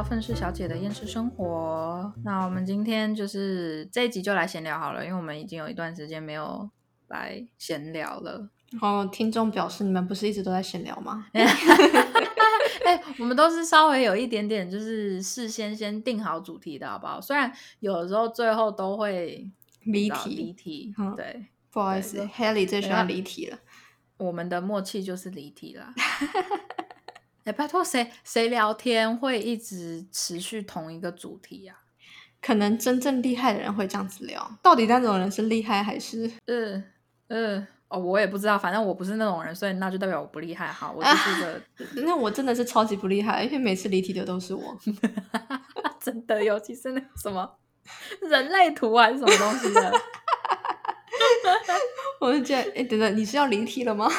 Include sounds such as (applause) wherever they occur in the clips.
到愤世小姐的厌世生活。那我们今天就是这一集就来闲聊好了，因为我们已经有一段时间没有来闲聊了。然后听众表示，你们不是一直都在闲聊吗？(laughs) 哎、我们都是稍微有一点点，就是事先先定好主题的好不好？虽然有的时候最后都会离你知道离题，嗯对，不好意思，Haley 最喜对啊欢离题了。我们的默契就是离题啦。(laughs) 哎、拜托谁谁聊天会一直持续同一个主题啊？可能真正厉害的人会这样子聊，到底那种人是厉害还是？呃呃，哦，我也不知道，反正我不是那种人，所以那就代表我不厉害。哈，我就是个 (laughs) 那我真的是超级不厉害，因为每次离题的都是我。(laughs) 真的，尤其是那什么人类图还是什么东西的。(laughs) 我就觉得，哎，等等，你是要离题了吗？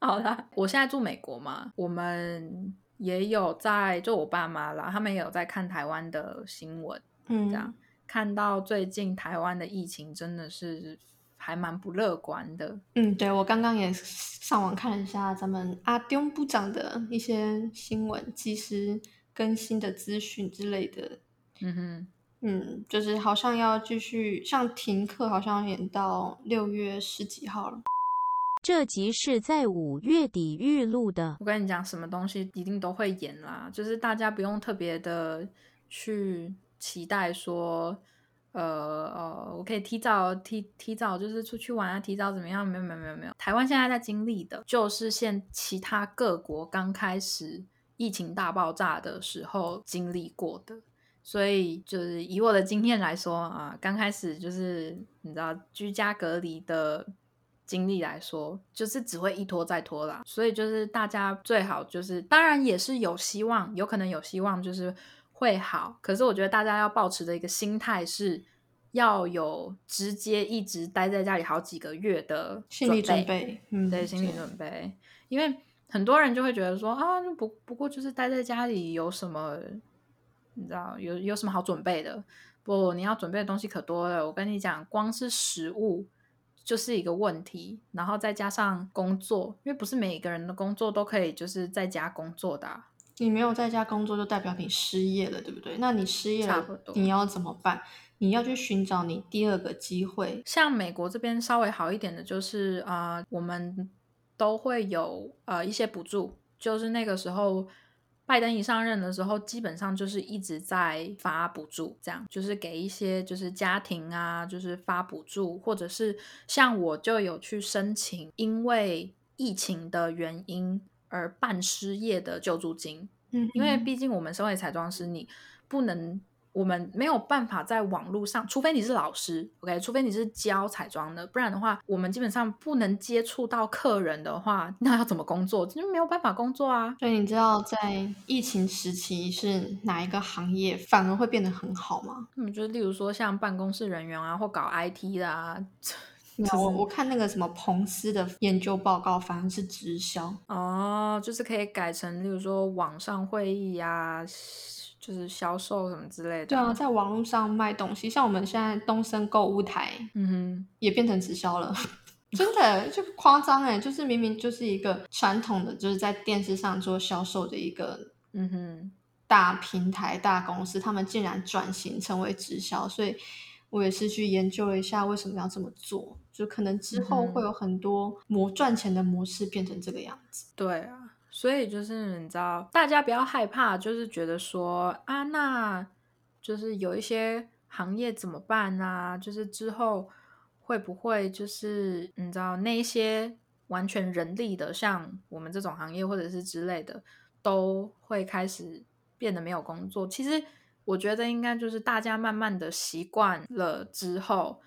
好啦，我现在住美国嘛，我们也有在，就我爸妈啦，他们也有在看台湾的新闻，嗯这样看到最近台湾的疫情真的是还蛮不乐观的。嗯，对，我刚刚也上网看了一下咱们阿丁部长的一些新闻、及时更新的资讯之类的。嗯哼，嗯，就是好像要继续，像停课好像演到六月十几号了。这集是在五月底预录的。我跟你讲，什么东西一定都会演啦，就是大家不用特别的去期待说，呃呃，我可以提早提提早就是出去玩啊，提早怎么样？没有没有没有没有，台湾现在在经历的就是现其他各国刚开始疫情大爆炸的时候经历过的。所以就是以我的经验来说啊，刚开始就是你知道居家隔离的经历来说，就是只会一拖再拖啦。所以就是大家最好就是，当然也是有希望，有可能有希望就是会好。可是我觉得大家要保持的一个心态是。要有直接一直待在家里好几个月的心理准备，嗯，对心理准备，因为很多人就会觉得说啊，不不过就是待在家里有什么，你知道有有什么好准备的？不，你要准备的东西可多了。我跟你讲，光是食物就是一个问题，然后再加上工作，因为不是每个人的工作都可以就是在家工作的啊、你没有在家工作，就代表你失业了，对不对？那你失业了你要怎么办？你要去寻找你第二个机会。像美国这边稍微好一点的，就是啊、呃我们都会有呃一些补助，就是那个时候拜登一上任的时候，基本上就是一直在发补助，这样就是给一些就是家庭啊，就是发补助，或者是像我就有去申请，因为疫情的原因而办失业的救助金，嗯，因为毕竟我们身为彩妆师，你不能，我们没有办法在网络上，除非你是老师，OK，除非你是教彩妆的，不然的话，我们基本上不能接触到客人的话，那要怎么工作？就没有办法工作啊。所以你知道在疫情时期是哪一个行业反而会变得很好吗？嗯，就是例如说像办公室人员啊，或搞 IT 的啊，(laughs) 我我看那个什么彭斯的研究报告，反而是直销。哦，就是可以改成例如说网上会议啊，就是销售什么之类的。对啊，，在网络上卖东西，像我们现在东升购物台嗯哼也变成直销了，(laughs) 真的就夸张哎！就是明明就是一个传统的，就是在电视上做销售的一个，嗯哼。大平台、大公司，他们竟然转型成为直销，所以我也是去研究了一下为什么要这么做，就可能之后会有很多模赚钱的模式变成这个样子。对啊，所以就是你知道，大家不要害怕，就是觉得说啊，那就是有一些行业怎么办啊？就是之后会不会就是你知道那一些完全人力的，像我们这种行业或者是之类的，都会开始变得没有工作。其实我觉得应该就是大家慢慢的习惯了之后，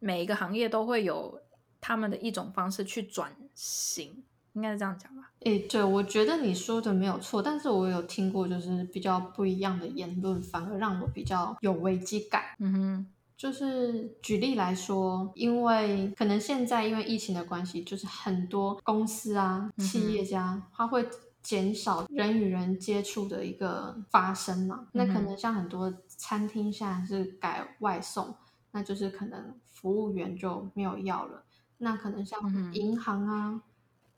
每一个行业都会有他们的一种方式去转型。应该是这样讲吧。诶，对，我觉得你说的没有错，但是我有听过就是比较不一样的言论，反而让我比较有危机感。嗯哼，就是举例来说，因为可能现在因为疫情的关系，就是很多公司啊、企业家，他会减少人与人接触的一个发生嘛。那可能像很多餐厅现在是改外送，那就是可能服务员就没有要了。那可能像银行啊，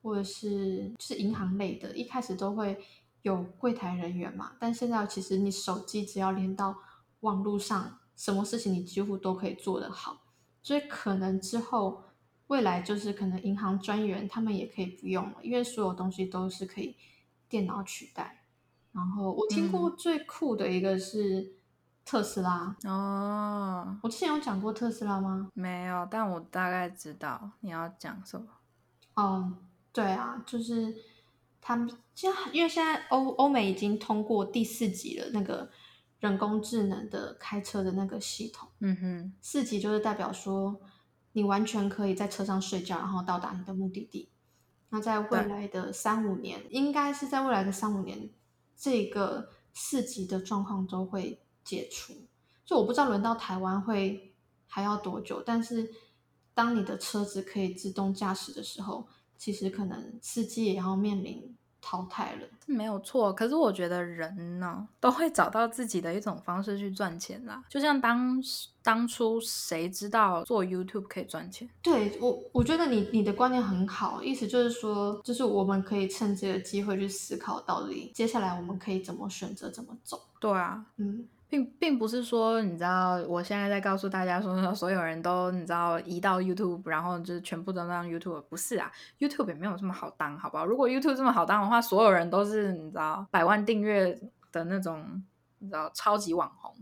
或者是就是银行类的，一开始都会有柜台人员嘛，但现在其实你手机只要连到网络上，什么事情你几乎都可以做得好。所以可能之后未来就是可能银行专员他们也可以不用了，因为所有东西都是可以电脑取代。然后我听过最酷的一个是特斯拉，哦，我之前有讲过特斯拉吗？没有，但我大概知道你要讲什么。嗯，对啊，就是他们，就因为现在欧欧美已经通过第四级了，那个人工智能的开车的那个系统，嗯哼，四级就是代表说你完全可以在车上睡觉，然后到达你的目的地。那在未来的三五年，应该是在未来的三五年，这个四级的状况都会解除。就我不知道轮到台湾会还要多久，但是当你的车子可以自动驾驶的时候，其实可能司机也要面临淘汰了。没有错。可是我觉得人呢，都会找到自己的一种方式去赚钱啦。就像当当初谁知道做 YouTube 可以赚钱？对我，我觉得你你的观念很好，意思就是说，就是我们可以趁这个机会去思考，到底接下来我们可以怎么选择，怎么走。对啊，嗯，并并不是说你知道，我现在在告诉大家说，(laughs) 所有人都你知道移到 YouTube，然后就是全部都当 YouTube，不是啊，YouTube 也没有这么好当，好不好？如果 YouTube 这么好当的话，所有人都是你知道百万订阅的那种，你知道超级网红。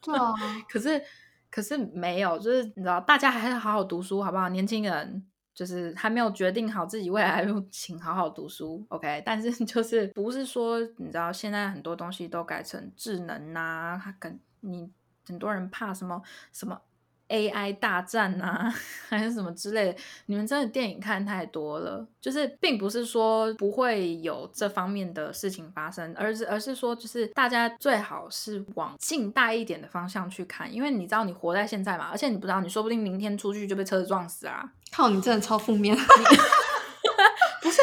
对啊，(laughs) 可是可是没有，就是你知道，大家还是好好读书，好不好？年轻人就是还没有决定好自己未来路，请好好读书，OK？(laughs) 但是就是 (laughs) 不是说你知道，现在很多东西都改成智能呐、它跟你很多人怕什么什么 AI 大战呐、(laughs) 还是什么之类的，你们真的电影看太多了，就是并不是说不会有这方面的事情发生，而是而是说，就是大家最好是往近代一点的方向去看，因为你知道你活在现在嘛，而且你不知道，你说不定明天出去就被车子撞死啊！靠，你真的超负面。(laughs) (laughs) 不是，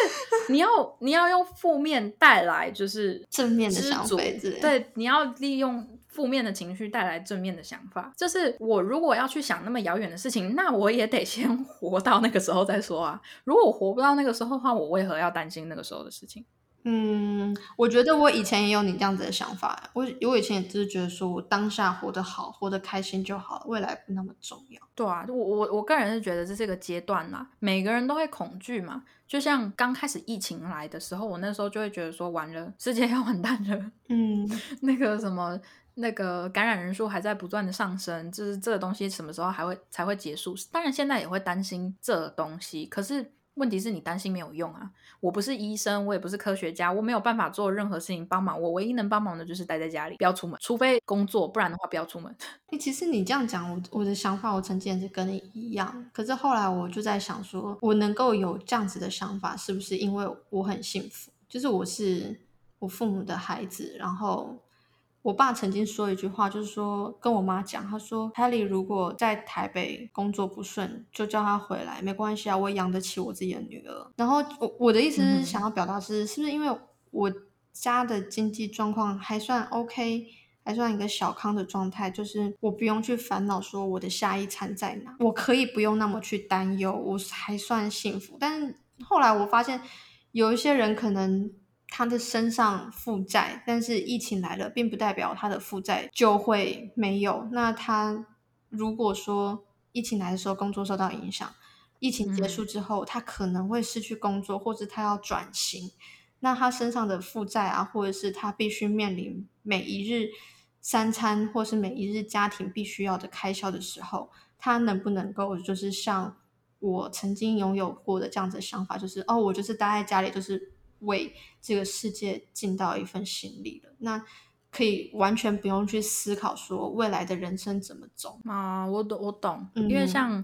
你要你要用负面带来就是正面的知足想法之类的对，你要利用负面的情绪带来正面的想法。就是我如果要去想那么遥远的事情，那我也得先 (laughs) 活到那个时候再说啊。如果我活不到那个时候的话，我为何要担心那个时候的事情？嗯，我觉得我以前也有你这样子的想法。我我以前也只是觉得说我当下活得好，活得开心就好了，未来不那么重要。对啊，我我我个人是觉得这是一个阶段啦，每个人都会恐惧嘛。就像刚开始疫情来的时候，我那时候就会觉得说，完了，世界要完蛋了。嗯，(laughs) 那个什么，那个感染人数还在不断的上升，就是这个东西什么时候还会才会结束？当然现在也会担心这东西，可是问题是你担心没有用啊！我不是医生，我也不是科学家，我没有办法做任何事情帮忙。我唯一能帮忙的就是待在家里，不要出门，除非工作，不然的话不要出门。诶其实你这样讲，我我的想法，我曾经也是跟你一样。可是后来我就在想说，我能够有这样子的想法，是不是因为我很幸福？就是我是我父母的孩子，然后我爸曾经说一句话，就是说跟我妈讲，他说 Helly 如果在台北工作不顺，就叫他回来，没关系啊，我养得起我自己的女儿。然后我我的意思是想要表达是，是不是因为我家的经济状况还算 OK？还算一个小康的状态，就是我不用去烦恼说我的下一餐在哪，我可以不用那么去担忧，我还算幸福。但是后来我发现，有一些人可能他的身上负债，但是疫情来了，并不代表他的负债就会没有。那他如果说疫情来的时候工作受到影响，疫情结束之后，他可能会失去工作，或者他要转型。那他身上的负债啊，或者是他必须面临每一日三餐，或是每一日家庭必须要的开销的时候，他能不能够就是像我曾经拥有过的这样子的想法，就是哦，我就是待在家里，就是为这个世界尽到一份心力了。那可以完全不用去思考说未来的人生怎么走。啊、我懂，我懂，嗯因为像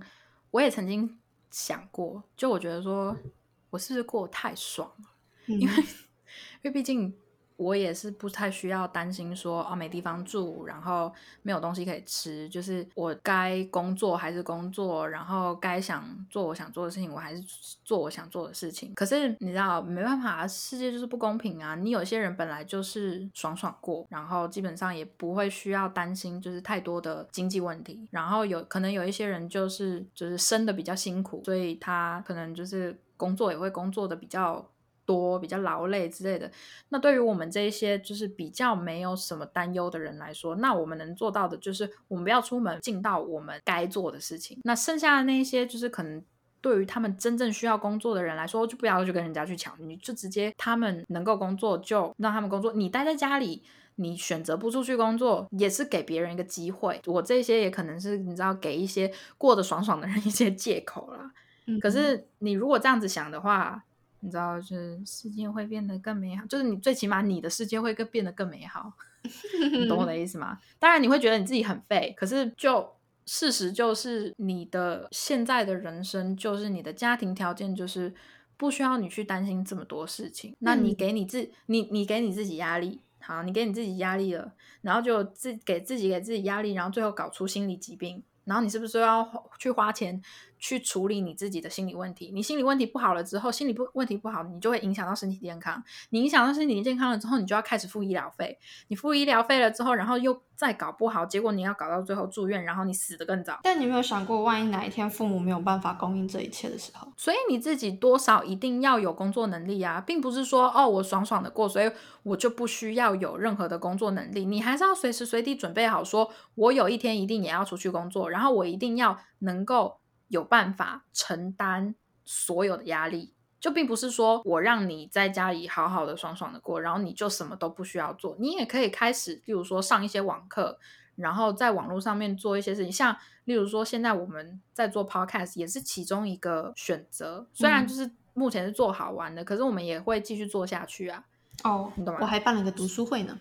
我也曾经想过，就我觉得说我是不是过得太爽了？嗯，因为 (laughs) 因为毕竟我也是不太需要担心说哦没地方住，然后没有东西可以吃，就是我该工作还是工作，然后该想做我想做的事情，我还是做我想做的事情。可是你知道没办法，世界就是不公平啊！你有些人本来就是爽爽过，然后基本上也不会需要担心就是太多的经济问题，然后有可能有一些人就是就是生的比较辛苦，所以他可能就是工作也会工作的比较多、比较劳累之类的。那对于我们这一些就是比较没有什么担忧的人来说，那我们能做到的就是我们不要出门，尽到我们该做的事情。那剩下的那一些就是可能。对于他们真正需要工作的人来说，就不要去跟人家去抢，你就直接他们能够工作就让他们工作。你待在家里，你选择不出去工作，也是给别人一个机会。我这些也可能是你知道给一些过得爽爽的人一些借口啦。嗯可是你如果这样子想的话，你知道，就是世界会变得更美好，就是你最起码你的世界会更变得更美好。(laughs) 你懂我的意思吗？当然你会觉得你自己很废，可是就事实就是你的现在的人生，就是你的家庭条件，就是不需要你去担心这么多事情。那你嗯给你自你你给你自己压力，好，你给你自己压力了，然后就自给自己给自己压力，然后最后搞出心理疾病，然后你是不是要去花钱去处理你自己的心理问题？你心理问题不好了之后，心理不问题不好，你就会影响到身体健康。你影响到身体健康了之后，你就要开始付医疗费。你付医疗费了之后，然后又再搞不好，结果你要搞到最后住院，然后你死得更早。但你有没有想过，万一哪一天父母没有办法供应这一切的时候？所以你自己多少一定要有工作能力啊，并不是说哦我爽爽的过，所以我就不需要有任何的工作能力。你还是要随时随地准备好说，我有一天一定也要出去工作，然后我一定要能够有办法承担所有的压力。就并不是说我让你在家里好好的爽爽的过，然后你就什么都不需要做，你也可以开始，例如说上一些网课，然后在网络上面做一些事情，像例如说现在我们在做 podcast 也是其中一个选择，虽然嗯就是目前是做好玩的，可是我们也会继续做下去啊。哦你懂吗我还办了个读书会呢。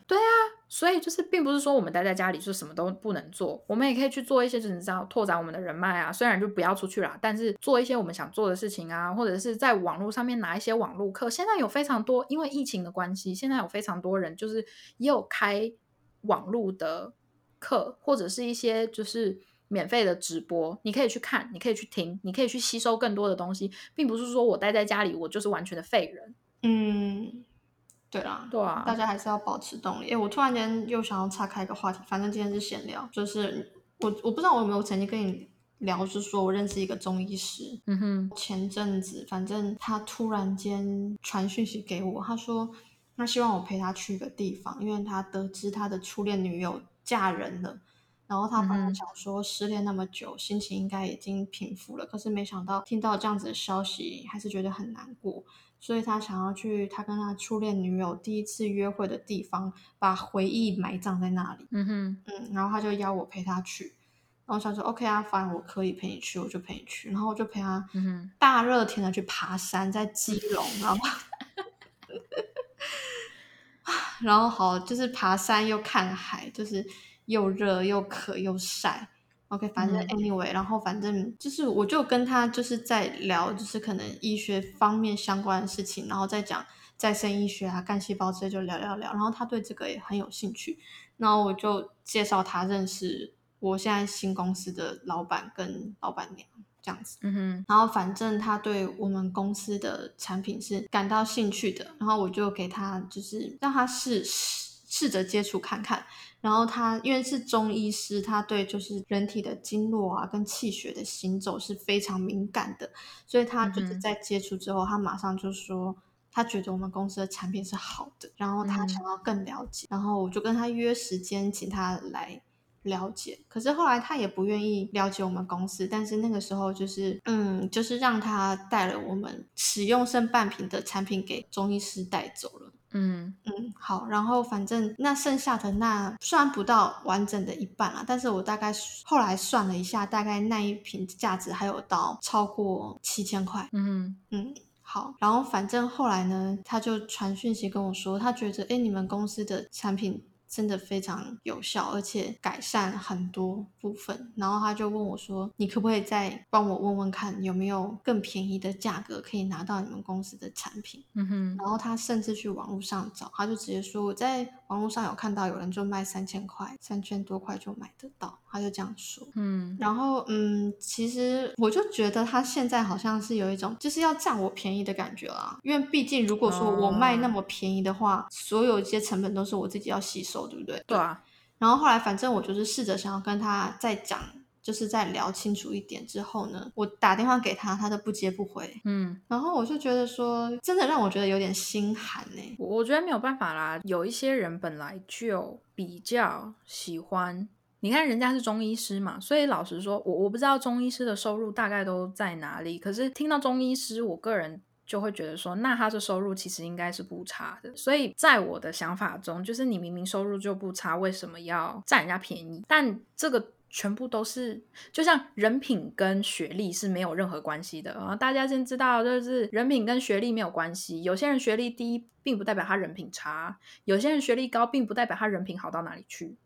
所以就是，并不是说我们待在家里就什么都不能做，我们也可以去做一些，就是你知道拓展我们的人脉啊。虽然就不要出去啦，但是做一些我们想做的事情啊，或者是在网络上面拿一些网络课。现在有非常多，因为疫情的关系，现在有非常多人就是也有开网络的课，或者是一些就是免费的直播，你可以去看，你可以去听，你可以去吸收更多的东西，并不是说我待在家里我就是完全的废人。嗯，对啦，对啊大家还是要保持动力。哎，我突然间又想要岔开一个话题，反正今天是闲聊，就是我我不知道我有没有曾经跟你聊，就是说我认识一个中医师，嗯哼，前阵子反正他突然间传讯息给我，他说他希望我陪他去一个地方，因为他得知他的初恋女友嫁人了。然后他本来想说失恋那么久，心情应该已经平复了，可是没想到听到这样子的消息，还是觉得很难过。所以他想要去他跟他初恋女友第一次约会的地方，把回忆埋葬在那里。嗯哼，嗯，然后他就邀我陪他去，然后我想说 OK 啊，反正我可以陪你去，我就陪你去。然后我就陪他大热天的去爬山，在基隆，然后 (laughs) (laughs) 然后好就是爬山又看海，就是又热又渴又晒。OK，反正嗯 anyway，、然后反正就是我就跟他就是在聊，就是可能医学方面相关的事情，然后再讲再生医学啊、干细胞这些就聊聊聊。然后他对这个也很有兴趣，然后我就介绍他认识我现在新公司的老板跟老板娘这样子。嗯哼，然后反正他对我们公司的产品是感到兴趣的，然后我就给他就是让他试试试着接触看看。然后他因为是中医师，他对就是人体的经络啊跟气血的行走是非常敏感的，所以他就是在接触之后，他马上就说。他觉得我们公司的产品是好的，然后他嗯想要更了解，然后我就跟他约时间，请他来了解。可是后来他也不愿意了解我们公司，但是那个时候就是，嗯，就是让他带了我们使用剩半瓶的产品给中医师带走了。嗯嗯，好，然后反正那剩下的那虽然不到完整的一半啦，但是我大概后来算了一下，大概那一瓶价值还有到超过七千块。嗯，嗯，好，然后反正后来呢，他就传讯息跟我说，他觉得哎，诶你们公司的产品真的非常有效，而且改善很多部分。然后他就问我说，你可不可以再帮我问问看，有没有更便宜的价格可以拿到你们公司的产品？嗯哼，然后他甚至去网络上找，他就直接说我在网络上有看到有人就卖三千块，三千多块就买得到，他就这样说。嗯然后，嗯，其实我就觉得他现在好像是有一种就是要占我便宜的感觉啦。因为毕竟如果说我卖那么便宜的话，所有一些成本都是我自己要吸收，对不对？对啊，然后后来反正我就是试着想要跟他再讲，就是再聊清楚一点之后呢，我打电话给他，他都不接不回，嗯，然后我就觉得说，真的让我觉得有点心寒呢、我我觉得没有办法啦，有一些人本来就比较喜欢。你看人家是中医师嘛，所以老实说，我我不知道中医师的收入大概都在哪里。可是听到中医师，我个人就会觉得说，那他的收入其实应该是不差的。所以在我的想法中，就是你明明收入就不差，为什么要占人家便宜？但这个全部都是，就像人品跟学历是没有任何关系的啊！大家先知道，就是人品跟学历没有关系。有些人学历低，并不代表他人品差；有些人学历高，并不代表他人品好到哪里去，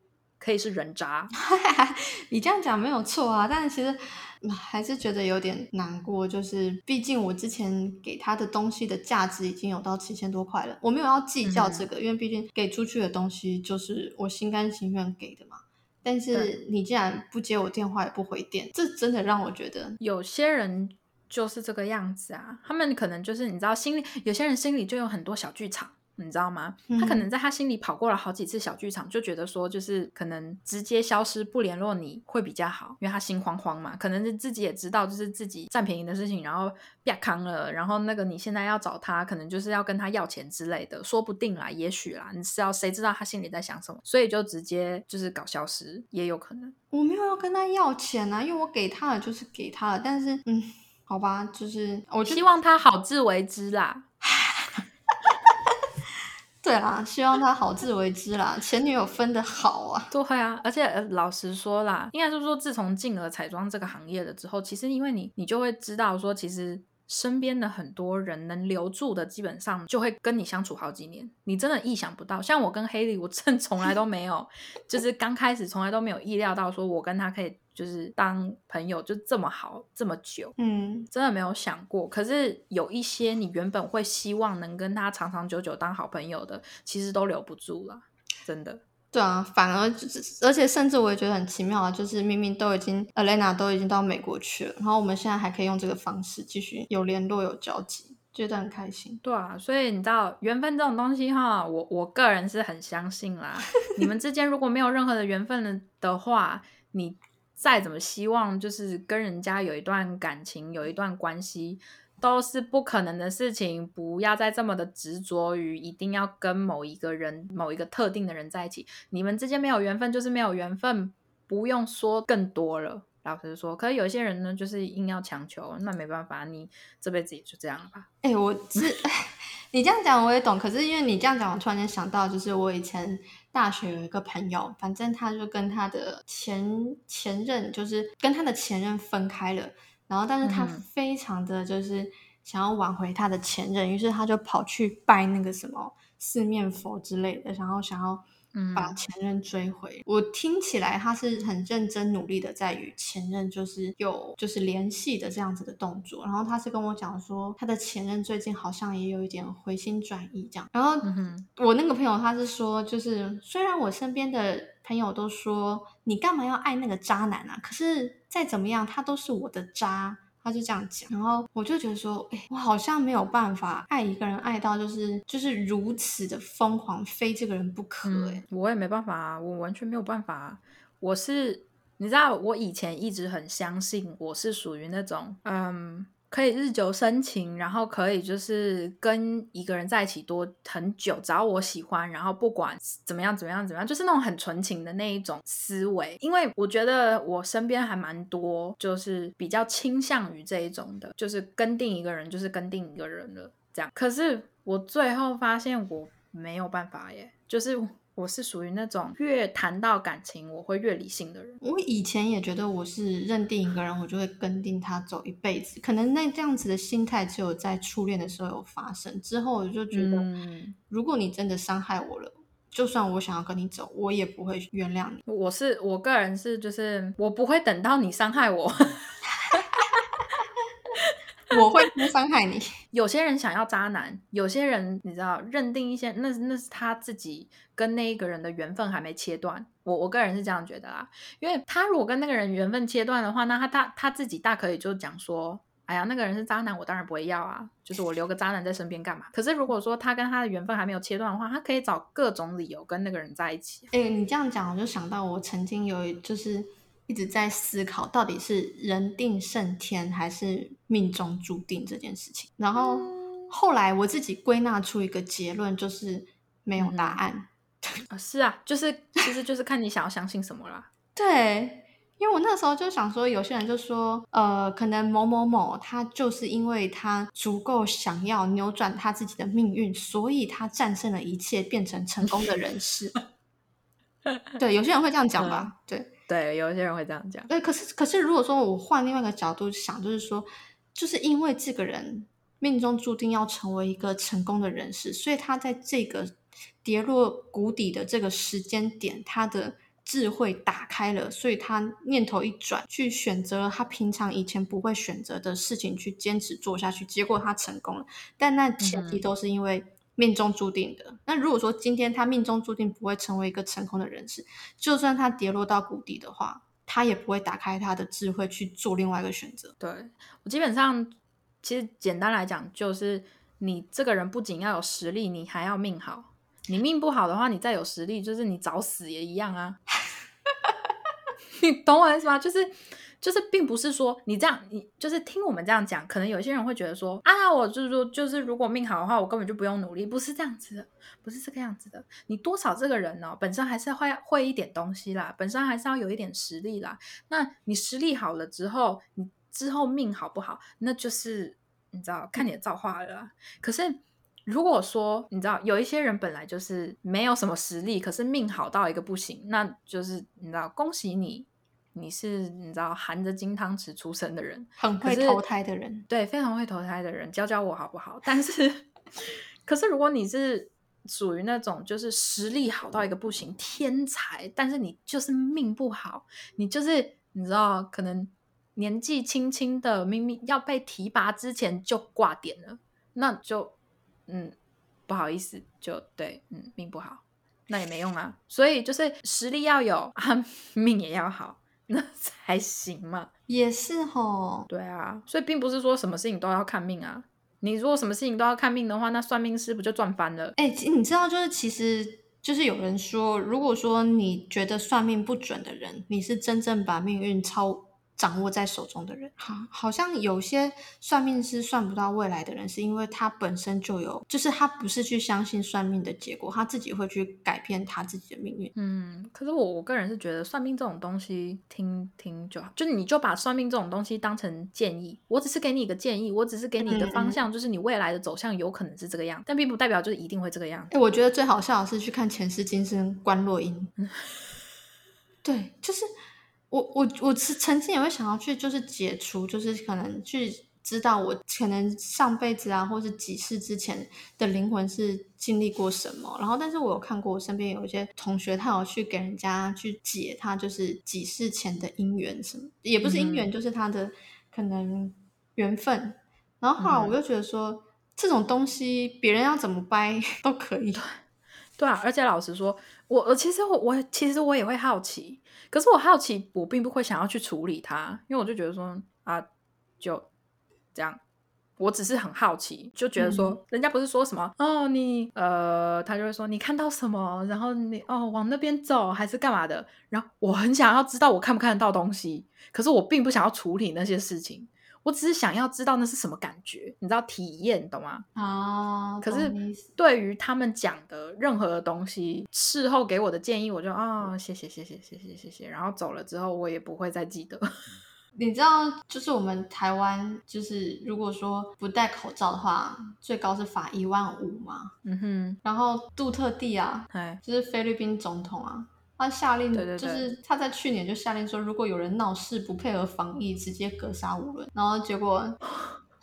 可以是人渣。(laughs) 你这样讲没有错啊，但是其实嗯还是觉得有点难过，就是毕竟我之前给他的东西的价值已经有到七千多块了，我没有要计较这个，因为毕竟给出去的东西就是我心甘情愿给的嘛。但是你竟然不接我电话也不回电，这真的让我觉得有些人就是这个样子啊，他们可能就是你知道，心里有些人心里就有很多小剧场。你知道吗？他可能在他心里跑过了好几次小剧场，就觉得说，就是可能直接消失不联络你会比较好，因为他心慌慌嘛。可能是自己也知道，就是自己占便宜的事情，然后变康了，然后那个你现在要找他，可能就是要跟他要钱之类的，说不定啦，也许啦，你是要谁知道他心里在想什么？所以就直接就是搞消失，也有可能。我没有要跟他要钱啊，因为我给他了就是给他了，但是嗯，好吧，就是我希望他好自为之啦。对啦，希望他好自为之啦，前女友分的好啊。对啊，而且、呃、老实说啦，应该是说自从进了彩妆这个行业了之后，其实因为你你就会知道说，其实身边的很多人能留住的，基本上就会跟你相处好几年，你真的意想不到。像我跟黑莉，我真从来都没有，就是刚开始从来都没有意料到说我跟他可以就是当朋友就这么好这么久。嗯，真的没有想过，可是有一些你原本会希望能跟他长长久久当好朋友的，其实都留不住了，真的。对啊，反而就是，而且甚至我也觉得很奇妙啊，就是明明都已经 Elena 都已经到美国去了，然后我们现在还可以用这个方式继续有联络有交集，觉得很开心。对啊，所以你知道缘分这种东西哈，我我个人是很相信啦。(laughs) 你们之间如果没有任何的缘分的的话，你再怎么希望就是跟人家有一段感情，有一段关系，都是不可能的事情。不要再这么的执着于一定要跟某一个人、某一个特定的人在一起。你们之间没有缘分，就是没有缘分，不用说更多了。老实说，可是有些人呢，就是硬要强求，那没办法，你这辈子也就这样吧。哎、我是你这样讲我也懂，可是因为你这样讲，我突然间想到，就是我以前大学有一个朋友，反正他就跟他的前前任，就是跟他的前任分开了，然后但是他非常的就是想要挽回他的前任，于是他就跑去拜那个什么四面佛之类的，然后想要嗯把前任追回。我听起来他是很认真努力的在与前任就是有就是联系的这样子的动作，然后他是跟我讲说他的前任最近好像也有一点回心转意这样，然后我那个朋友他是说，就是虽然我身边的朋友都说你干嘛要爱那个渣男啊，可是再怎么样他都是我的渣。他就这样讲，然后我就觉得说，哎、我好像没有办法爱一个人爱到就是就是如此的疯狂，非这个人不可、哎、嗯，我也没办法啊，我完全没有办法、啊。我是，你知道，我以前一直很相信，我是属于那种，嗯，可以日久生情，然后可以就是跟一个人在一起多很久，只要我喜欢，然后不管怎么样怎么样怎么样，就是那种很纯情的那一种思维。因为我觉得我身边还蛮多，就是比较倾向于这一种的，就是跟定一个人就是跟定一个人了这样。可是我最后发现我没有办法耶，就是我是属于那种越谈到感情我会越理性的人。我以前也觉得我是认定一个人，我就会跟定他走一辈子。可能那这样子的心态只有在初恋的时候有发生，之后我就觉得，嗯，如果你真的伤害我了，就算我想要跟你走，我也不会原谅你。我是我个人是就是我不会等到你伤害我。我会不伤害你。(laughs) 有些人想要渣男，有些人你知道认定一些那那是他自己跟那一个人的缘分还没切断。我我个人是这样觉得啦，因为他如果跟那个人缘分切断的话，那他他他自己大可以就讲说。哎呀，那个人是渣男，我当然不会要啊！就是我留个渣男在身边干嘛？可是如果说他跟他的缘分还没有切断的话，他可以找各种理由跟那个人在一起。哎、你这样讲，我就想到我曾经有一就是一直在思考，到底是人定胜天还是命中注定这件事情。然后后来我自己归纳出一个结论，就是没有答案。(laughs) 啊，是啊，就是其实就是看你想要相信什么啦。(laughs) 对，因为我那时候就想说，有些人就说，呃，可能某某某他就是因为他足够想要扭转他自己的命运，所以他战胜了一切，变成成功的人士。(laughs) 对，有些人会这样讲吧？对。对，有些人会这样讲。对，可是可是，如果说我换另外一个角度想，就是说，就是因为这个人命中注定要成为一个成功的人士，所以他在这个跌落谷底的这个时间点，他的智慧打开了，所以他念头一转，去选择了他平常以前不会选择的事情，去坚持做下去，结果他成功了。但那前提都是因为。命中注定的。那如果说今天他命中注定不会成为一个成功的人士，就算他跌落到谷底的话，他也不会打开他的智慧去做另外一个选择。对我基本上，其实简单来讲，就是你这个人不仅要有实力，你还要命好。你命不好的话，你再有实力，就是你找死也一样啊。(laughs) 你懂我意思吗？就是。就是并不是说你这样，你就是听我们这样讲，可能有些人会觉得说啊，我就是说，就是如果命好的话，我根本就不用努力，不是这样子的，不是这个样子的。你多少这个人呢，本身还是会会一点东西啦，本身还是要有一点实力啦。那你实力好了之后，你之后命好不好，那就是你知道看你的造化了。可是如果说你知道有一些人本来就是没有什么实力，可是命好到一个不行，那就是你知道恭喜你。你是你知道含着金汤匙出生的人，(laughs) 很会投胎的人，对，非常会投胎的人，教教我好不好？但是，(laughs) 可是如果你是属于那种就是实力好到一个不行，天才，但是你就是命不好，你就是你知道，可能年纪轻轻的，明明要被提拔之前就挂点了，那就嗯不好意思，就对，嗯命不好，那也没用啊。所以就是实力要有啊，命也要好。那 (laughs) 才行嘛，也是吼。对啊，所以并不是说什么事情都要看命啊。你如果什么事情都要看命的话，那算命师不就赚翻了？哎，你知道，就是其实就是有人说，如果说你觉得算命不准的人，你是真正把命运超。掌握在手中的人，好，好像有些算命师算不到未来的人，是因为他本身就有，就是他不是去相信算命的结果，他自己会去改变他自己的命运。嗯，可是我我个人是觉得算命这种东西听听就好，就是你就把算命这种东西当成建议，我只是给你一个建议，我只是给你的方向，就是你未来的走向有可能是这个样，但并不代表就是一定会这个样。哎，我觉得最好笑的是去看前世今生观落音，(laughs) 对，就是。我我我曾曾经也会想要去，就是解除，就是可能去知道我可能上辈子啊，或是几世之前的灵魂是经历过什么。然后，但是我有看过我身边有一些同学，他有去给人家去解他就是几世前的姻缘什么，也不是姻缘，就是他的可能缘分。然后后来我又觉得说，这种东西别人要怎么掰 (laughs) 都可以。对啊，而且老实说，我我其实我我其实我也会好奇。可是我好奇，我并不会想要去处理它，因为我就觉得说啊，就这样，我只是很好奇，就觉得说，人家不是说什么哦，你呃，他就会说你看到什么，然后你哦往那边走还是干嘛的，然后我很想要知道我看不看得到东西，可是我并不想要处理那些事情。我只是想要知道那是什么感觉，你知道体验懂吗？啊，可是对于他们讲的任何的东西，事后给我的建议，我就啊，谢谢谢谢谢谢谢谢，然后走了之后，我也不会再记得。(laughs) 你知道，就是我们台湾，就是如果说不戴口罩的话，最高是罚一万五嘛。嗯哼，然后杜特地啊，就是菲律宾总统啊。他下令，就是他在去年就下令说，如果有人闹事不配合防疫，直接格杀无论。然后结果，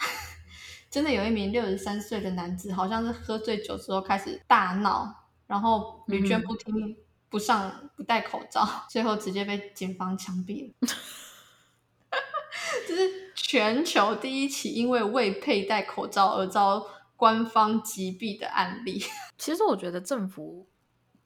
(laughs) 真的有一名六十三岁的男子，好像是喝醉酒之后开始大闹，然后屡劝不听不上不戴口罩，(laughs) 最后直接被警方枪毙了。(laughs) 这是全球第一起因为未佩戴口罩而遭官方击毙的案例。其实我觉得政府。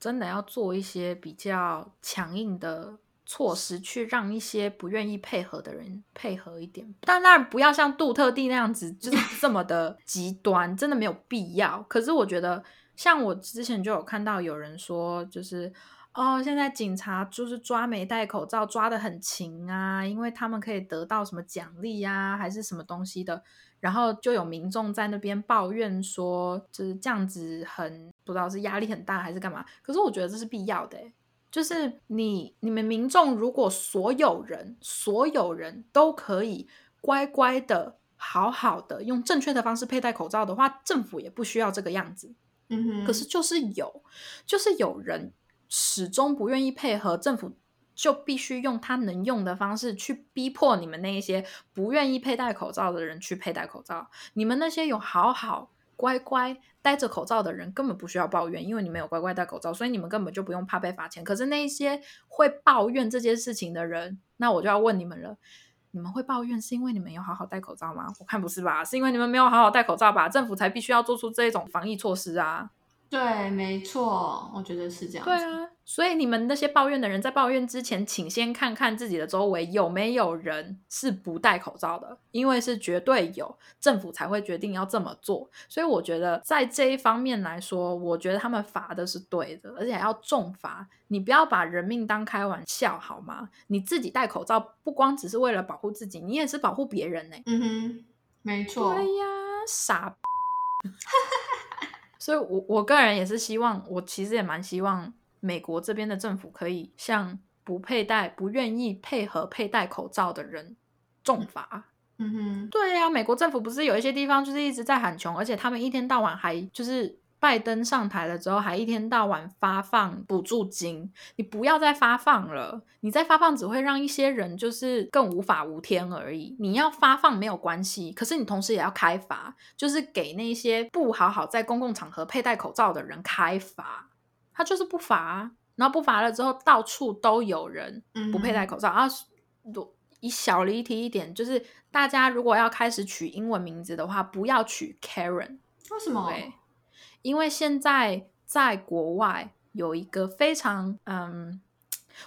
真的要做一些比较强硬的措施，去让一些不愿意配合的人配合一点。但当然不要像杜特地那样子，就是 (laughs) 这么的极端，真的没有必要。可是我觉得，像我之前就有看到有人说，就是哦，现在警察就是抓没戴口罩抓的很勤啊，因为他们可以得到什么奖励呀，还是什么东西的。然后就有民众在那边抱怨说，就是这样子很不知道是压力很大还是干嘛。可是我觉得这是必要的欸，就是你你们民众如果所有人所有人都可以乖乖的、好好的用正确的方式佩戴口罩的话，政府也不需要这个样子。嗯哼，可是就是有，就是有人始终不愿意配合，政府就必须用他能用的方式去逼迫你们那一些不愿意佩戴口罩的人去佩戴口罩。你们那些有好好乖乖戴着口罩的人根本不需要抱怨，因为你们有乖乖戴口罩，所以你们根本就不用怕被罚钱。可是那一些会抱怨这件事情的人，那我就要问你们了。你们会抱怨是因为你们有好好戴口罩吗？我看不是吧，是因为你们没有好好戴口罩吧？政府才必须要做出这种防疫措施啊。对，没错，我觉得是这样。对，啊，所以你们那些抱怨的人，在抱怨之前，请先看看自己的周围有没有人是不戴口罩的，因为是绝对有，政府才会决定要这么做。所以我觉得在这一方面来说，我觉得他们罚的是对的，而且还要重罚。你不要把人命当开玩笑，好吗？你自己戴口罩，不光只是为了保护自己，你也是保护别人呢、嗯哼，没错。对呀，傻。所以我，我个人也是希望，我其实也蛮希望美国这边的政府可以向不佩戴、不愿意配合佩戴口罩的人重罚。嗯哼，对呀、美国政府不是有一些地方就是一直在喊穷，而且他们一天到晚还就是拜登上台了之后，还一天到晚发放补助金。你不要再发放了，你再发放只会让一些人就是更无法无天而已。你要发放没有关系，可是你同时也要开罚，就是给那些不好好在公共场合佩戴口罩的人开罚。他就是不罚啊，然后不罚了之后，到处都有人不佩戴口罩啊。我以小离题一点，就是大家如果要开始取英文名字的话，不要取 Karen，为什么？对，因为现在在国外有一个非常嗯，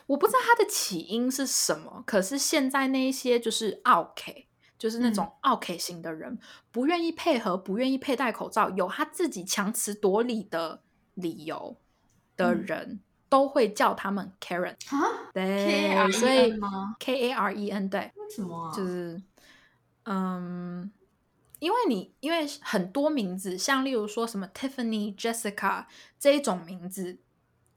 我不知道它的起因是什么，可是现在那一些就是奥 K，就是那种奥 K 型的人，不愿意配合，不愿意佩戴口罩，有他自己强词夺理的理由的嗯人，都会叫他们 Karen。啊对所 E 以吗？K A R E N 对，为什么啊？就是，嗯，因为你因为很多名字，像例如说什么 Tiffany、Jessica 这一种名字，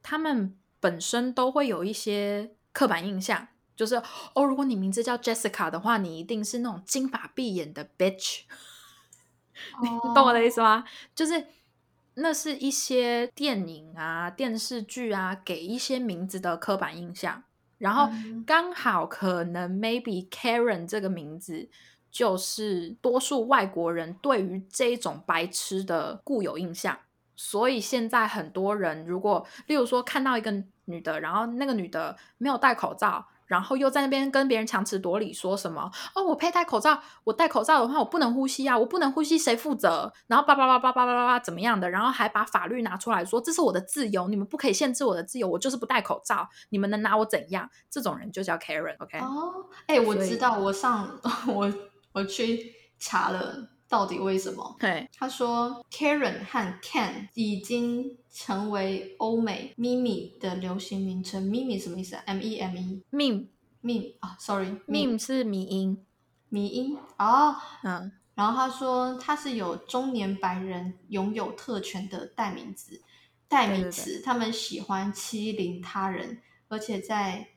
他们本身都会有一些刻板印象，就是哦，如果你名字叫 Jessica 的话，你一定是那种金发碧眼的 bitch，(laughs) 你懂我的意思吗？就是。那是一些电影啊、电视剧啊，给一些名字的刻板印象。然后嗯刚好可能 maybe Karen 这个名字就是多数外国人对于这一种白痴的固有印象，所以现在很多人如果例如说看到一个女的，然后那个女的没有戴口罩。然后又在那边跟别人强词夺理，说什么哦，我佩戴口罩，我戴口罩的话，我不能呼吸啊，我不能呼吸，谁负责？然后叭叭叭叭叭叭叭叭怎么样的？然后还把法律拿出来说，这是我的自由，你们不可以限制我的自由，我就是不戴口罩，你们能拿我怎样？这种人就叫 Karen，OK？、哦，哎、我知道，我上 (laughs) 我我去查了，到底为什么？对，他说，Karen 和 Ken 已经成为欧美 Mimi 的流行名称。Mimi 什么意思啊？M E M E meme meme 啊，sorry meme 是迷音，迷音哦。嗯，然后他说，他是有中年白人拥有特权的代名词、代名对词。他们喜欢欺凌他人，而且在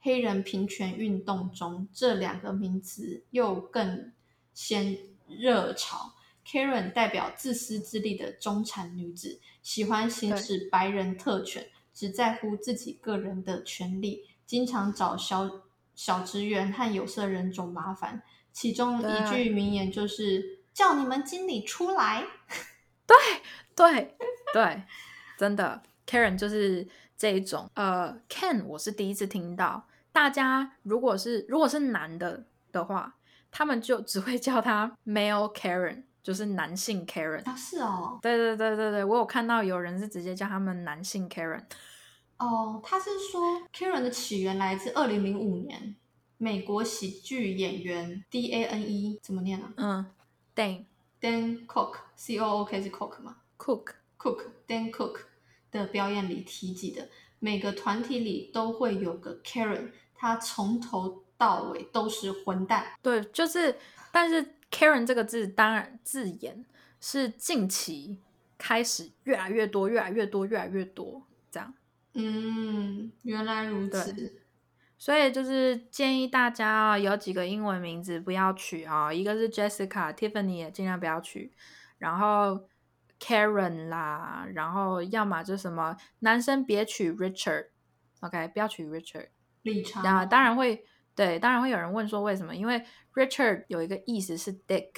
黑人平权运动中，这两个名词又更先热潮。Karen 代表自私自利的中产女子，喜欢行使白人特权，只在乎自己个人的权利，经常找小小职员和有色人种麻烦。其中一句名言就是“叫你们经理出来对对对，真的，Karen 就是这一种。呃，Ken 我是第一次听到，大家如果是如果是男的的话，他们就只会叫他 male Karen，就是男性 Karen ”。啊，是哦，对对对对对，我有看到有人是直接叫他们男性 Karen。哦，他是说 Karen 的起源来自二零零五年，美国喜剧演员 D A N E 怎么念啊嗯，Dan？Dan Cook C O O K 是 Cook 吗 Cook，？Cook Dan Cook 的表演里提及的。每个团体里都会有个 Karen，他从头到尾都是混蛋。对，就是，但是 Karen 这个字当然字眼是近期开始越来越多，越来越多，越来越多这样。嗯，原来如此。所以就是建议大家啊，有几个英文名字不要取啊，一个是 Jessica，Tiffany 也尽量不要取，然后 Karen 啦，然后要么就什么男生别取 Richard，OK，、不要取 Richard。理查，然后当然会对，当然会有人问说为什么？因为 Richard 有一个意思是 Dick，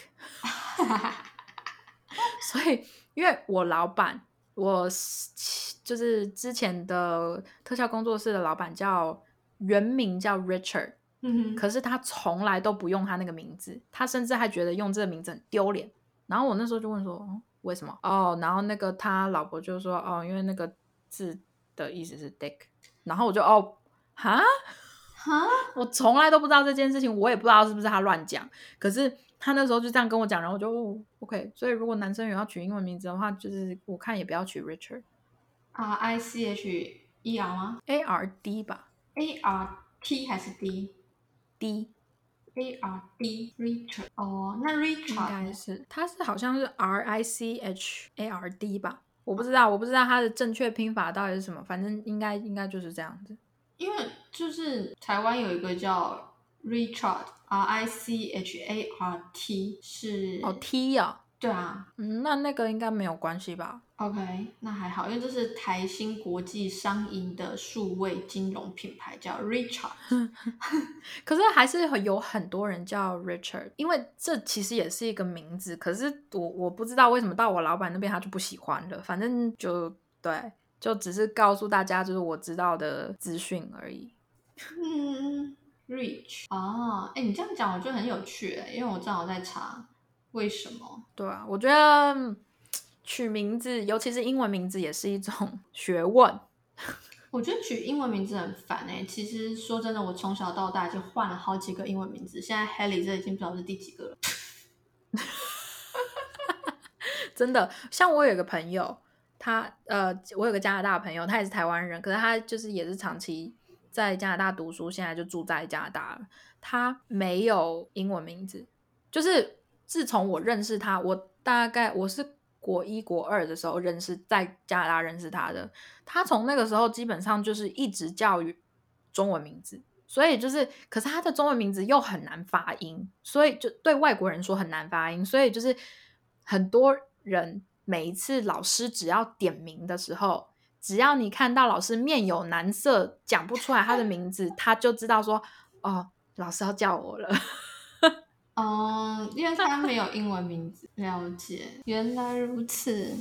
(laughs) (laughs) 所以因为我老板，我是就是之前的特效工作室的老板叫原名叫 Richard，(laughs) 嗯哼，可是他从来都不用他那个名字，他甚至还觉得用这个名字很丢脸。然后我那时候就问说、哦为什么？哦，然后那个他老婆就说哦，因为那个字的意思是 Dick，然后我就哦哈。哈，(laughs) 我从来都不知道这件事情，我也不知道是不是他乱讲。可是他那时候就这样跟我讲，然后我就、哦、OK。所以如果男生有要取英文名字的话，就是我看也不要取 Richard R I C H E R 吗 A R D 吧？A R T 还是 D？D A R D Richard。哦，那 Richard 应该是，他是好像是 R I C H A R D 吧，我不知道，我不知道他的正确拼法到底是什么，反正应该应该就是这样子。因为就是台湾有一个叫 Richard R I C H A R T 是哦，T 啊，对啊嗯，那那个应该没有关系吧？，OK，那还好，因为这是台新国际商银的数位金融品牌叫 Richard。(laughs) 可是还是有很多人叫 Richard，因为这其实也是一个名字。可是我我不知道为什么到我老板那边他就不喜欢了，反正就对，就只是告诉大家就是我知道的资讯而已。嗯，Rich 啊，哎，你这样讲我觉得很有趣诶，因为我正好在查为什么。对啊，我觉得嗯取名字，尤其是英文名字，也是一种 (laughs) 学问。(laughs) 我觉得取英文名字很烦哎、其实说真的，我从小到大就换了好几个英文名字，现在 Haley 这已经不知道是第几个了。(laughs) 真的，像我有个朋友，他呃，我有个加拿大朋友，他也是台湾人，可是他就是也是长期在加拿大读书，现在就住在加拿大了。他没有英文名字，就是自从我认识他，我大概我是国一国二的时候认识，在加拿大认识他的。他从那个时候基本上就是一直叫于中文名字，所以就是，可是他的中文名字又很难发音，所以就对外国人说很难发音，所以就是很多人每一次老师只要点名的时候，只要你看到老师面有难色，讲不出来他的名字，他就知道说，哦，老师要叫我了。嗯，(laughs) 因为他没有英文名字，了解，原来如此。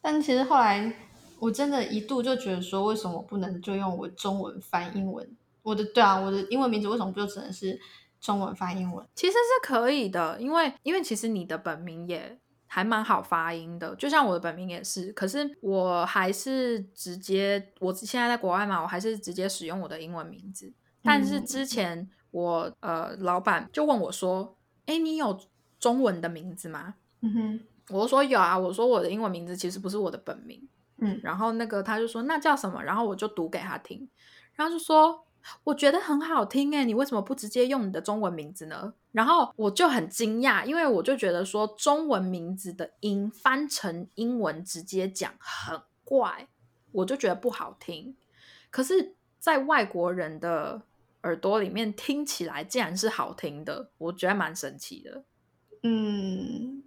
但其实后来我真的一度就觉得说，为什么我不能就用我中文翻英文？我的对啊，我的英文名字为什么不就只能是中文翻英文？其实是可以的，因为因为其实你的本名也还蛮好发音的，就像我的本名也是。可是我还是直接，我现在在国外嘛，我还是直接使用我的英文名字。但是之前我呃老板就问我说：“哎，你有中文的名字吗嗯哼，？”我就说有啊，我说我的英文名字其实不是我的本名。嗯，然后那个他就说那叫什么？然后我就读给他听，然后就说我觉得很好听哎，你为什么不直接用你的中文名字呢？然后我就很惊讶，因为我就觉得说中文名字的音翻成英文直接讲很怪，我就觉得不好听。可是，在外国人的耳朵里面听起来竟然是好听的，我觉得蛮神奇的。嗯，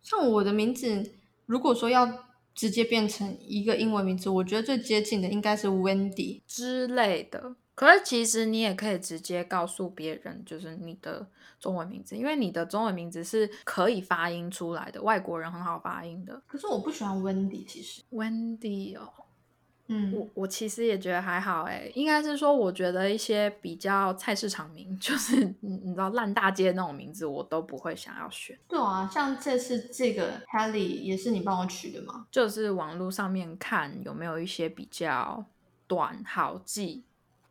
像我的名字，如果说要直接变成一个英文名字，我觉得最接近的应该是 Wendy。之类的。可是其实你也可以直接告诉别人，就是你的中文名字，因为你的中文名字是可以发音出来的，外国人很好发音的。可是我不喜欢 Wendy，其实，Wendy 哦，嗯，我我其实也觉得还好诶，应该是说我觉得一些比较菜市场名，(laughs) 就是你你知道烂大街那种名字，我都不会想要选。对啊，像这次这个 Haley 也是你帮我取的吗？就是网络上面看有没有一些比较短好记，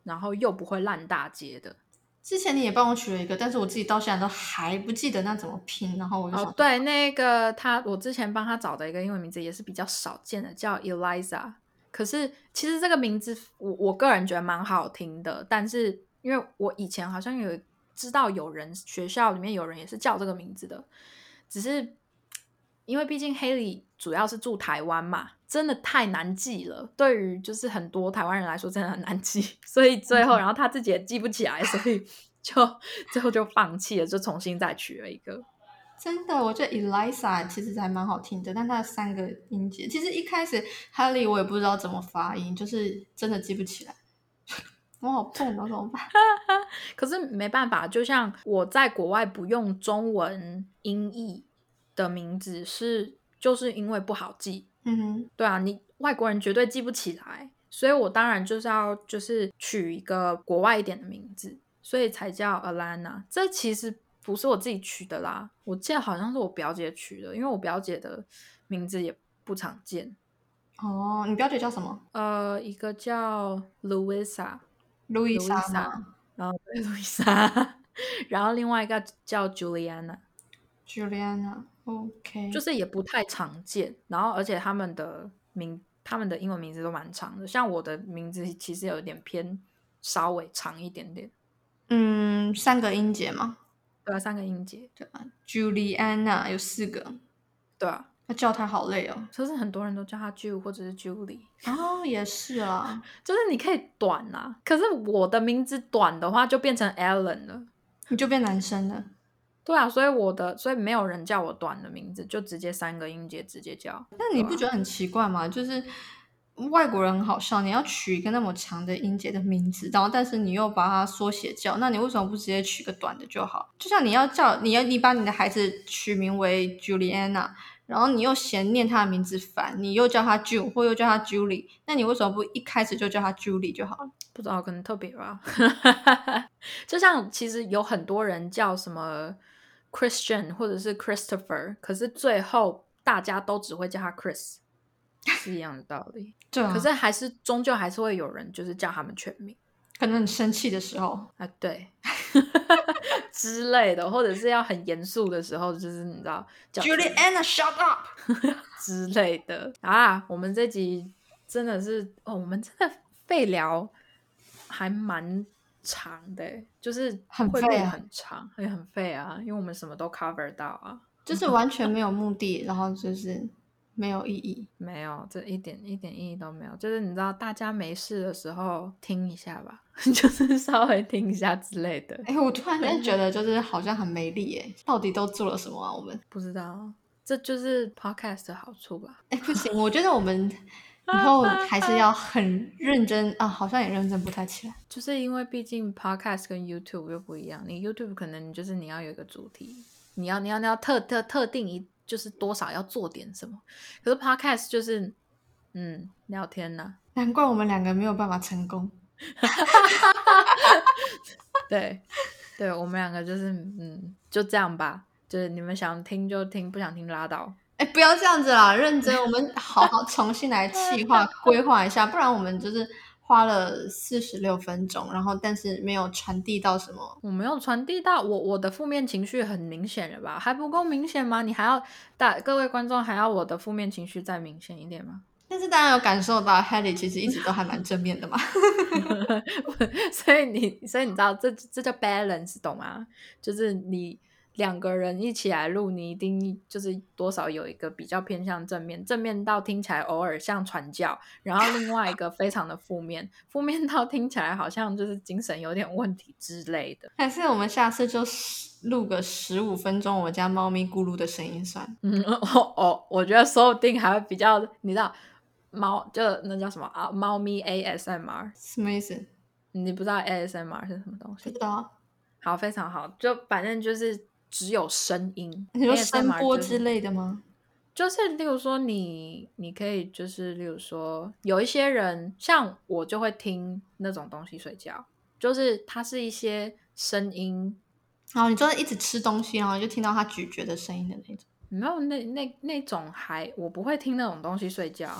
然后又不会烂大街的。之前你也帮我取了一个，但是我自己到现在都还不记得那怎么拼，然后我就对，那个他，我之前帮他找的一个英文名字也是比较少见的，叫 Eliza。可是其实这个名字我我个人觉得蛮好听的，但是因为我以前好像有知道有人学校里面有人也是叫这个名字的，只是因为毕竟 Haley 主要是住台湾嘛，真的太难记了。对于就是很多台湾人来说，真的很难记，(laughs) 所以最后然后他自己也记不起来，所以就 (laughs) 最后就放弃了，就重新再取了一个。真的，我觉得 Elisa 其实还蛮好听的，但它的三个音节，其实一开始 Haley 我也不知道怎么发音，就是真的记不起来。(laughs) 我好痛啊，怎么办？可是没办法，就像我在国外不用中文音译的名字是，就是因为不好记。嗯哼，对啊，你外国人绝对记不起来，所以我当然就是要就是取一个国外一点的名字，所以才叫 Alana。这其实不是我自己取的啦，我记得好像是我表姐取的，因为我表姐的名字也不常见。哦，你表姐叫什么？呃，一个叫 Louisa，路易莎 Louisa 吗然后对 (laughs) Louisa，然后另外一个叫 Juliana。？Juliana，OK，就是也不太常见，然后而且他们的名，他们的英文名字都蛮长的，像我的名字其实有点偏稍微长一点点，嗯，三个音节吗，对啊，三个音节，对吧？Juliana 有四个，对啊，他叫他好累哦。就是很多人都叫他 Ju 或者是 Julie，哦，也是啊，(laughs) 就是你可以短啊，可是我的名字短的话就变成 Allen 了，你就变男生了。对啊，所以我的所以没有人叫我短的名字，就直接三个音节直接叫，那你不觉得很奇怪吗？就是外国人很好笑，你要取一个那么长的音节的名字，然后但是你又把它缩写叫，那你为什么不直接取个短的就好？就像你要叫你要你把你的孩子取名为 Juliana，然后你又嫌念他的名字烦，你又叫他 June 或又叫他 Julie，那你为什么不一开始就叫他 Julie 就好了？不知道可能特别吧，(laughs) 就像其实有很多人叫什么 Christian 或者是 Christopher，可是最后大家都只会叫他 Chris，是一样的道理。(laughs) 对啊，可是还是终究还是会有人就是叫他们全名可能很生气的时候，啊，对 (laughs) 之类的，或者是要很严肃的时候，就是你知道叫 Juliana shut up。(laughs) 之类的啊。我们这集真的是哦，我们真的废聊还蛮长的欸，就是很费啊很长，也很费啊，因为我们什么都 cover 到啊。(laughs) 就是完全没有目的，然后就是没有意义。没有，这一点一点意义都没有。就是你知道，大家没事的时候听一下吧，(laughs) 就是稍微听一下之类的。哎，我突然间觉得就是好像很没力哎，到底都做了什么啊？我们不知道，这就是 podcast 的好处吧？哎不行，我觉得我们以后还是要 (laughs) 很认真啊，好像也认真不太起来。就是因为毕竟 podcast 跟 YouTube 又不一样，你 YouTube 可能就是你要有一个主题，你要你要你要特特特定一就是多少要做点什么，可是 podcast 就是嗯聊天呐、难怪我们两个没有办法成功。(laughs) (laughs) 对，对我们两个就是嗯，就这样吧，就是你们想听就听，不想听拉倒。哎，不要这样子啦，认真，(laughs) 我们好好重新来计划规划一下，不然我们就是花了四十六分钟，然后但是没有传递到什么。我没有传递到我我的负面情绪很明显了吧？还不够明显吗？你还要大各位观众还要我的负面情绪再明显一点吗？(laughs) 但是大家有感受到 Haley 其实一直都还蛮正面的嘛。(laughs) 所以你所以你知道这这叫 balance 懂吗？就是你两个人一起来录，你一定就是多少有一个比较偏向正面，正面到听起来偶尔像传教，然后另外一个非常的负面，负面到听起来好像就是精神有点问题之类的。还是我们下次就十录个十五分钟我家猫咪咕噜的声音算。嗯，(laughs) 哦哦，我觉得说不定还会比较，你知道，猫就那叫什么啊？猫咪 ASMR，什么意思？你不知道 ASMR 是什么东西不知？道。好，非常好，就反正就是只有声音，你说声波之类的吗？就是例如说你，你可以就是例如说，有一些人像我就会听那种东西睡觉，就是它是一些声音，然后你就是一直吃东西，然后就听到它咀嚼的声音的那种。没有那那那种还我不会听那种东西睡觉，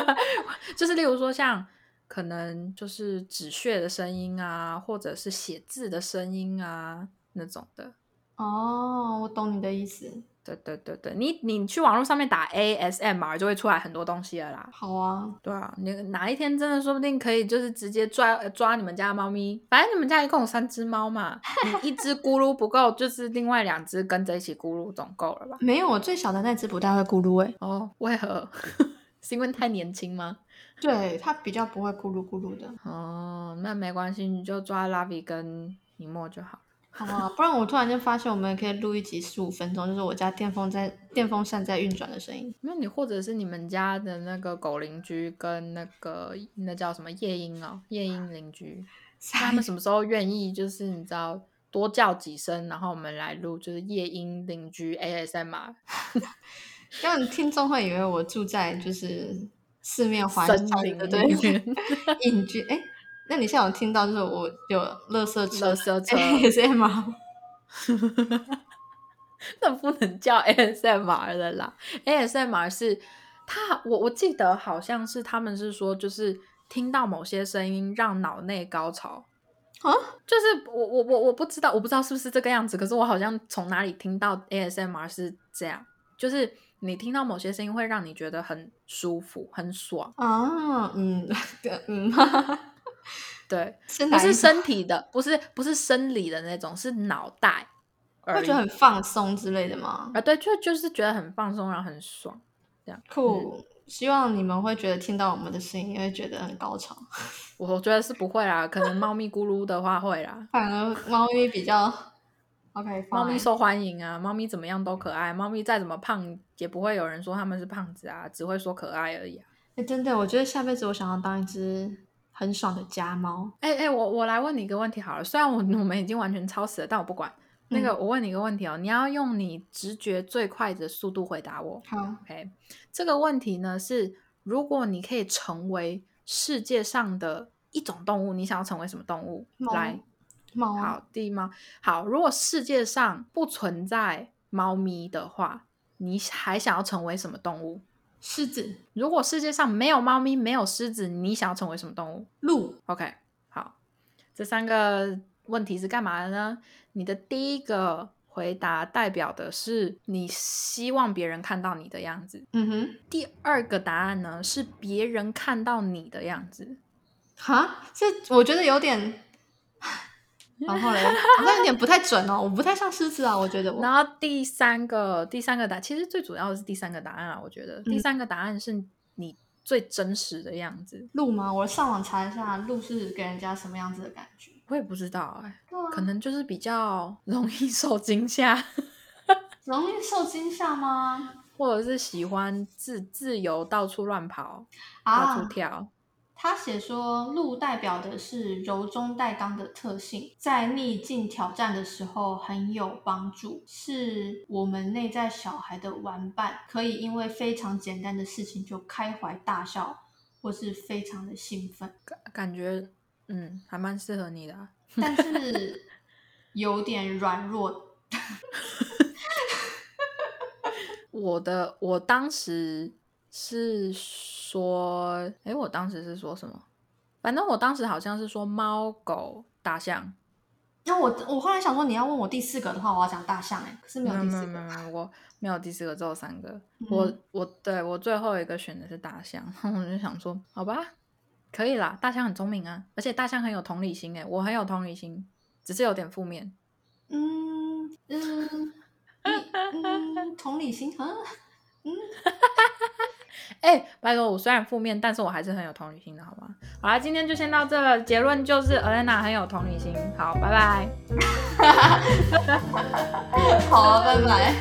(laughs) 就是例如说像可能就是止血的声音啊，或者是写字的声音啊那种的。哦，我懂你的意思。对对对对，你你去网络上面打 ASMR 就会出来很多东西了啦。好啊，对啊，你哪一天真的说不定可以，就是直接抓呃抓你们家的猫咪，反正你们家一共有三只猫嘛，你一只咕噜不够，就是另外两只跟着一起咕噜总够了吧？没有，我最小的那只不太会咕噜诶、哦，为何？(laughs) 是因为太年轻吗？对，它比较不会咕噜咕噜的。哦，那没关系，你就抓 Lavi 跟尼莫就好。好啊，不然我突然间发现我们也可以录一集十五分钟，就是我家电风在电风扇在运转的声音。那你或者是你们家的那个狗邻居跟那个那叫什么夜莺哦，夜莺邻居，(laughs) 他们什么时候愿意，就是你知道多叫几声，然后我们来录，就是夜莺邻居 ASMR 这样听众会以为我住在就是四面环森山林的对 (laughs) 隐居。哎，那你现在有听到就是我有垃圾车垃圾车。ASM 吗？(laughs) 那不能叫 ASMR 的啦，ASMR 是他，我我记得好像是他们是说，就是听到某些声音让脑内高潮啊，就是我我我我不知道，我不知道是不是这个样子，可是我好像从哪里听到 ASMR 是这样，就是你听到某些声音会让你觉得很舒服、很爽，啊，嗯，(laughs) 嗯，对，不是身体的，不是不是生理的那种，是脑袋会觉得很放松之类的吗？啊，对，就就是觉得很放松，然后很爽。酷，希望你们会觉得听到我们的声音会觉得很高潮。(laughs) 我觉得是不会啦，可能猫咪咕噜的话会啦。(laughs) 反而猫咪比较 OK，猫咪受欢迎啊，猫咪怎么样都可爱，猫咪再怎么胖也不会有人说他们是胖子啊，只会说可爱而已啊。哎、真的，我觉得下辈子我想要当一只很爽的家猫。哎、哎、我我来问你一个问题好了，虽然我 (laughs) 我们已经完全超时了，但我不管。那个，我问你一个问题哦，你要用你直觉最快的速度回答我。好，OK，这个问题呢是，如果你可以成为世界上的一种动物，你想要成为什么动物？猫来，猫啊，好，第一猫。好，如果世界上不存在猫咪的话，你还想要成为什么动物？狮子、如果世界上没有猫咪，没有狮子，你想要成为什么动物鹿、？OK，好，这三个问题是干嘛的呢？你的第一个回答代表的是你希望别人看到你的样子，嗯哼，第二个答案呢是别人看到你的样子。哈，这我觉得有点，然后嘞，好像有点不太准哦，我不太像狮子啊，我觉得我然后第三个第三个答，其实最主要的是第三个答案啊，我觉得、第嗯三个答案是你最真实的样子。鹿吗？我上网查一下，鹿是给人家什么样子的感觉？我也不知道哎、可能就是比较容易受惊吓，(laughs) 容易受惊吓吗？或者是喜欢自自由到处乱跑、到啊处，跳。他写说，鹿代表的是柔中带刚的特性，在逆境挑战的时候很有帮助，是我们内在小孩的玩伴，可以因为非常简单的事情就开怀大笑，或是非常的兴奋，感感觉嗯还蛮适合你的、啊。(laughs) 但是有点软弱。(laughs) 我的我当时是说，哎，我当时是说什么？反正我当时好像是说猫、狗、大象。那我我后来想说，你要问我第四个的话，我要讲大象哎、可是没有第四个。没有没有，我没有第四个，只有三个。嗯我我对我最后一个选的是大象，我就想说，好吧，可以啦，大象很聪明啊，而且大象很有同理心哎，我很有同理心，只是有点负面。嗯嗯，你嗯，同理心，嗯 (laughs) 哎、拜托，我虽然负面，但是我还是很有同理心的，好吗？好啦，今天就先到这了，结论就是 Elena 很有同理心。好，拜拜。(laughs) 好啊，拜拜。